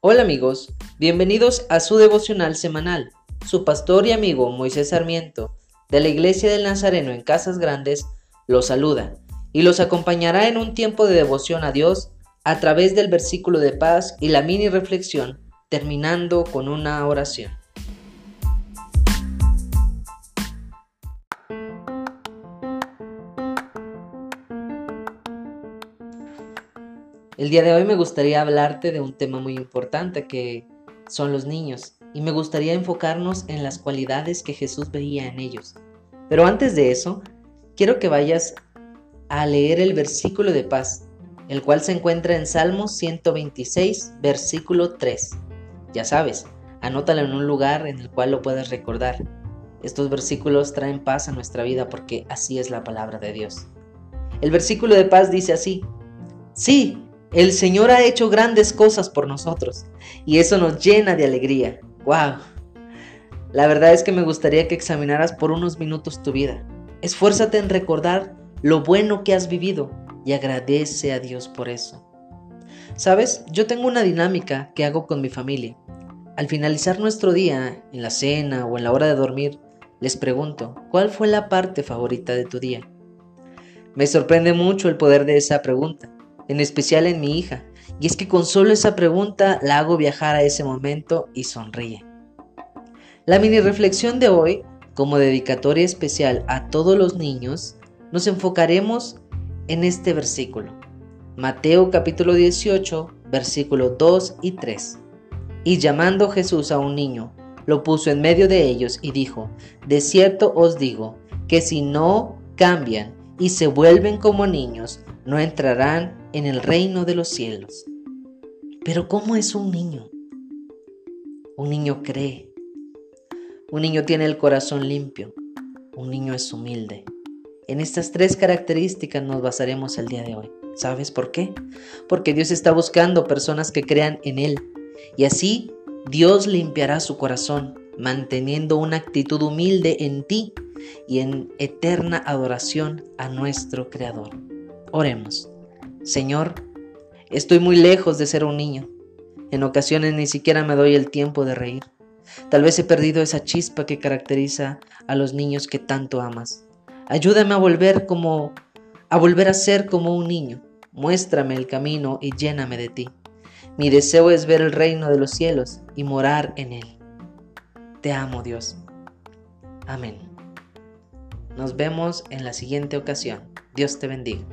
Hola amigos, bienvenidos a su devocional semanal. Su pastor y amigo Moisés Sarmiento, de la Iglesia del Nazareno en Casas Grandes, los saluda y los acompañará en un tiempo de devoción a Dios a través del versículo de paz y la mini reflexión, terminando con una oración. El día de hoy me gustaría hablarte de un tema muy importante que son los niños y me gustaría enfocarnos en las cualidades que Jesús veía en ellos. Pero antes de eso, quiero que vayas a leer el versículo de paz, el cual se encuentra en Salmos 126, versículo 3. Ya sabes, anótalo en un lugar en el cual lo puedas recordar. Estos versículos traen paz a nuestra vida porque así es la palabra de Dios. El versículo de paz dice así, sí, el Señor ha hecho grandes cosas por nosotros y eso nos llena de alegría. ¡Wow! La verdad es que me gustaría que examinaras por unos minutos tu vida. Esfuérzate en recordar lo bueno que has vivido y agradece a Dios por eso. Sabes, yo tengo una dinámica que hago con mi familia. Al finalizar nuestro día, en la cena o en la hora de dormir, les pregunto, ¿cuál fue la parte favorita de tu día? Me sorprende mucho el poder de esa pregunta en especial en mi hija, y es que con solo esa pregunta la hago viajar a ese momento y sonríe. La mini reflexión de hoy, como dedicatoria especial a todos los niños, nos enfocaremos en este versículo. Mateo capítulo 18, versículos 2 y 3. Y llamando Jesús a un niño, lo puso en medio de ellos y dijo, De cierto os digo, que si no cambian y se vuelven como niños, no entrarán en el reino de los cielos. Pero ¿cómo es un niño? Un niño cree. Un niño tiene el corazón limpio. Un niño es humilde. En estas tres características nos basaremos el día de hoy. ¿Sabes por qué? Porque Dios está buscando personas que crean en Él. Y así Dios limpiará su corazón, manteniendo una actitud humilde en ti y en eterna adoración a nuestro Creador. Oremos. Señor, estoy muy lejos de ser un niño. En ocasiones ni siquiera me doy el tiempo de reír. Tal vez he perdido esa chispa que caracteriza a los niños que tanto amas. Ayúdame a volver como a volver a ser como un niño. Muéstrame el camino y lléname de ti. Mi deseo es ver el reino de los cielos y morar en él. Te amo, Dios. Amén. Nos vemos en la siguiente ocasión. Dios te bendiga.